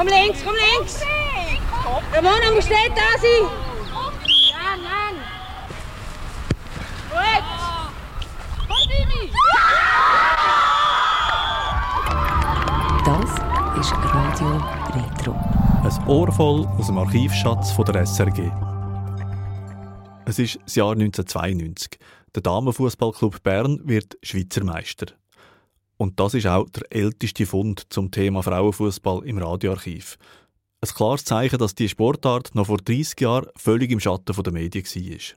Komm links, komm links! Ramona, musst nicht da sein! Nein, nein! Gut! Komm, Dimi! Das ist Radio Retro. Ein Ohr voll aus dem Archivschatz von der SRG. Es ist das Jahr 1992. Der Damenfußballclub Bern wird Schweizer Meister. Und das ist auch der älteste Fund zum Thema Frauenfußball im Radioarchiv. Ein klares Zeichen, dass die Sportart noch vor 30 Jahren völlig im Schatten der Medien war.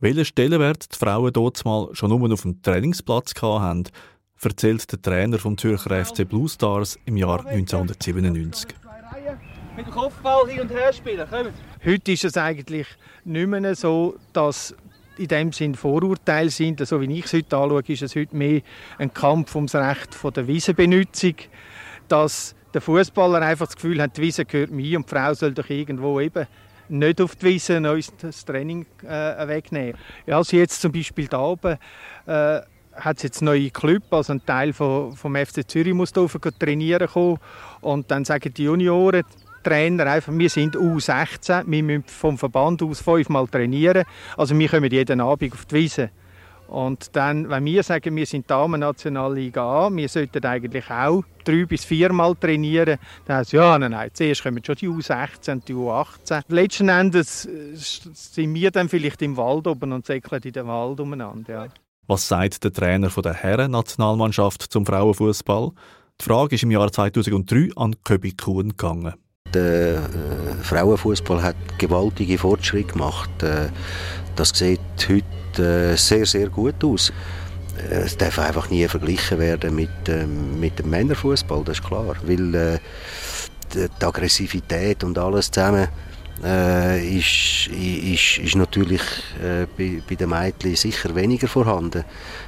Welchen Stellenwert die Frauen dort mal schon nur auf dem Trainingsplatz hatten, erzählt der Trainer vom Zürcher FC Blue Stars im Jahr 1997. Mit dem Kopfball hin und her spielen, kommt. Heute ist es eigentlich nicht mehr so, dass in dem Sinn Vorurteile sind. So wie ich es heute anschaue, ist es heute mehr ein Kampf ums Recht von der Wiesenbenutzung, dass der Fußballer einfach das Gefühl hat, die Wiese gehört mir und die Frau soll doch irgendwo eben nicht auf die Wiese uns das Training äh, wegnehmen. Ja, also jetzt zum Beispiel da oben äh, hat es jetzt neue Club, also ein Teil von, vom FC Zürich muss da trainieren kommen und dann sagen die Junioren, Trainer einfach, wir sind U16, wir müssen vom Verband aus fünfmal trainieren, also wir kommen jeden Abend auf die Wiese. Und dann, wenn wir sagen, wir sind Damen-Nationalliga A, wir sollten eigentlich auch drei bis viermal trainieren, dann heißt ja, nein, nein, zuerst kommen schon die U16 und die U18. Letzten Endes äh, sind wir dann vielleicht im Wald oben und säckeln in den Wald umeinander. Ja. Was sagt der Trainer der Herren-Nationalmannschaft zum Frauenfußball? Die Frage ist im Jahr 2003 an Köbi Kuhn gegangen. Der äh, Frauenfußball hat gewaltige Fortschritte gemacht. Äh, das sieht heute äh, sehr, sehr gut aus. Es darf einfach nie verglichen werden mit, ähm, mit dem Männerfußball, das ist klar. Weil die, die Aggressivität und alles zusammen äh, ist, ist, ist natürlich äh, bei, bei den Mädchen sicher weniger vorhanden.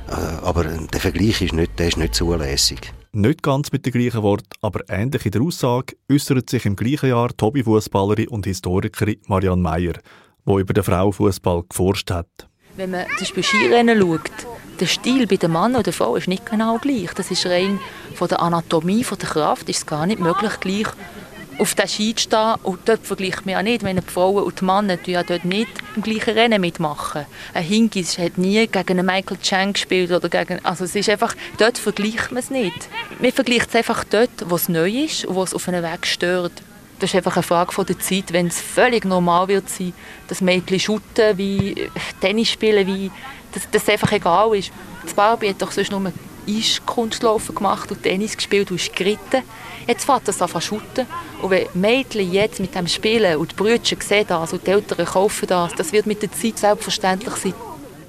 Äh, aber der Vergleich ist nicht, der ist nicht zulässig. Nicht ganz mit dem gleichen Wort, aber ähnlich in der Aussage äußert sich im gleichen Jahr die Hobbyfußballerin und Historikerin Marianne Meyer, die über den Frauenfußball geforscht hat. Wenn man zum Beispiel Skirennen schaut, der Stil bei dem Mann oder der Frau ist nicht genau gleich. Das ist rein von der Anatomie, von der Kraft, ist es gar nicht möglich, gleich auf den Ski stehen. Und dort vergleicht man ja nicht, wenn die Frauen und die Männer ja dort nicht im gleichen Rennen mitmachen. Ein Hingis hat nie gegen einen Michael Chang gespielt oder gegen, also es ist einfach, dort vergleicht man es nicht. Man vergleicht es einfach dort, wo es neu ist und wo es auf einen Weg stört. Das ist einfach eine Frage der Zeit, wenn es völlig normal wird sein, dass Mädchen shooten, wie Tennis spielen, wie, dass das einfach egal ist. Das Barbie hat doch sonst nur Eiskunstlaufen gemacht und Tennis gespielt und ist geritten. Jetzt fährt das an zu shooten. Und wenn Mädchen jetzt mit dem spielen und die Brüder sehen das und die Eltern kaufen das, das wird mit der Zeit selbstverständlich sein.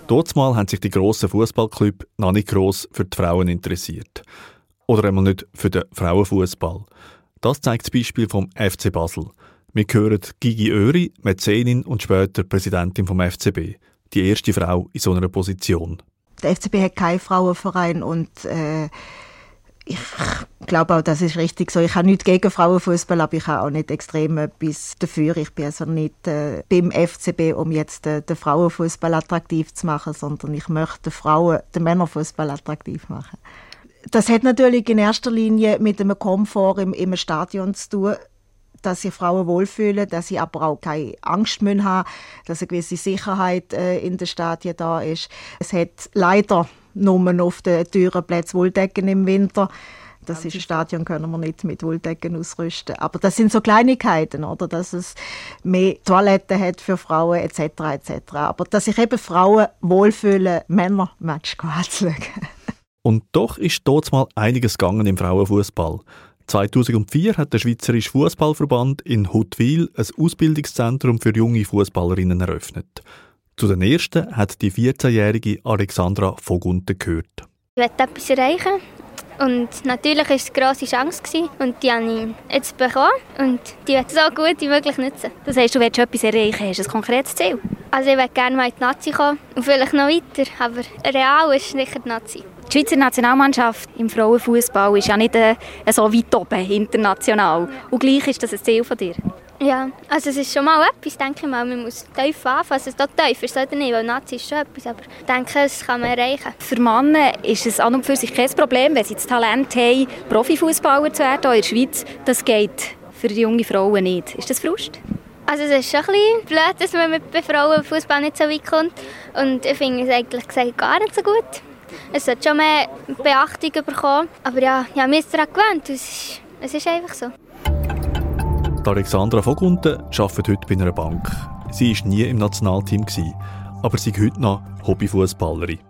Dort mal haben sich die grossen Fußballclubs noch nicht gross für die Frauen interessiert. Oder einmal nicht für den Frauenfußball. Das zeigt das Beispiel vom FC Basel. Wir hören Gigi Öri, Mäzenin und später Präsidentin vom FCB. Die erste Frau in so einer Position. Der FCB hat keinen Frauenverein und äh, ich glaube auch, das ist richtig so. Ich habe nichts gegen Frauenfußball, aber ich habe auch nicht extrem etwas dafür. Ich bin also nicht äh, beim FCB, um jetzt äh, den Frauenfußball attraktiv zu machen, sondern ich möchte den Frauen, den Männerfußball attraktiv machen. Das hat natürlich in erster Linie mit dem Komfort im, im Stadion zu tun dass sich Frauen wohlfühlen, dass sie aber auch keine Angst haben müssen dass eine gewisse Sicherheit äh, in den Stadien da ist. Es hat leider nur auf den teuren Plätzen Wolldecken im Winter. Das ist ein Stadion, können wir nicht mit Wolldecken ausrüsten. Aber das sind so Kleinigkeiten, oder? Dass es mehr Toiletten hat für Frauen, etc., etc. Aber dass sich eben Frauen wohlfühlen, Männer Match anzuschauen. Und doch ist dort mal einiges gegangen im Frauenfußball. 2004 hat der Schweizerische Fußballverband in Huttwil ein Ausbildungszentrum für junge Fußballerinnen eröffnet. Zu den ersten hat die 14-jährige Alexandra Vogunte gehört. Ich wollte etwas erreichen. Und natürlich war es eine grosse Chance und die habe ich jetzt bekommen und die werde ich so gut wie möglich nutzen. Das heißt, du willst etwas erreichen, hast du ein konkretes Ziel? Also ich möchte gerne mal in die Nazi kommen und vielleicht noch weiter, aber real ist sicher die Nazi. Die Schweizer Nationalmannschaft im Frauenfußball ist ja nicht äh, so weit oben international. Und gleich ist das ein Ziel von dir. Ja, also es ist schon mal etwas, denke ich mal. Man muss tief anfangen. Also da tief ist es nicht, weil Nazi ist schon etwas, aber ich denke, das kann man erreichen. Für Männer ist es an und für sich kein Problem, wenn sie das Talent haben, Profifußballer zu werden, in der Schweiz. Das geht für die junge Frauen nicht. Ist das Frust? Also es ist schon ein bisschen blöd, dass man mit Frauenfußball nicht so weit kommt. Und ich finde es eigentlich gesagt gar nicht so gut. Es sollte schon mehr Beachtung bekommen. Aber ja, ja mir ist daran gewöhnt. Es ist, es ist einfach so. Die Alexandra Vogunten arbeitet heute bei einer Bank. Sie war nie im Nationalteam, aber sie ist heute noch Hobbyfußballerin.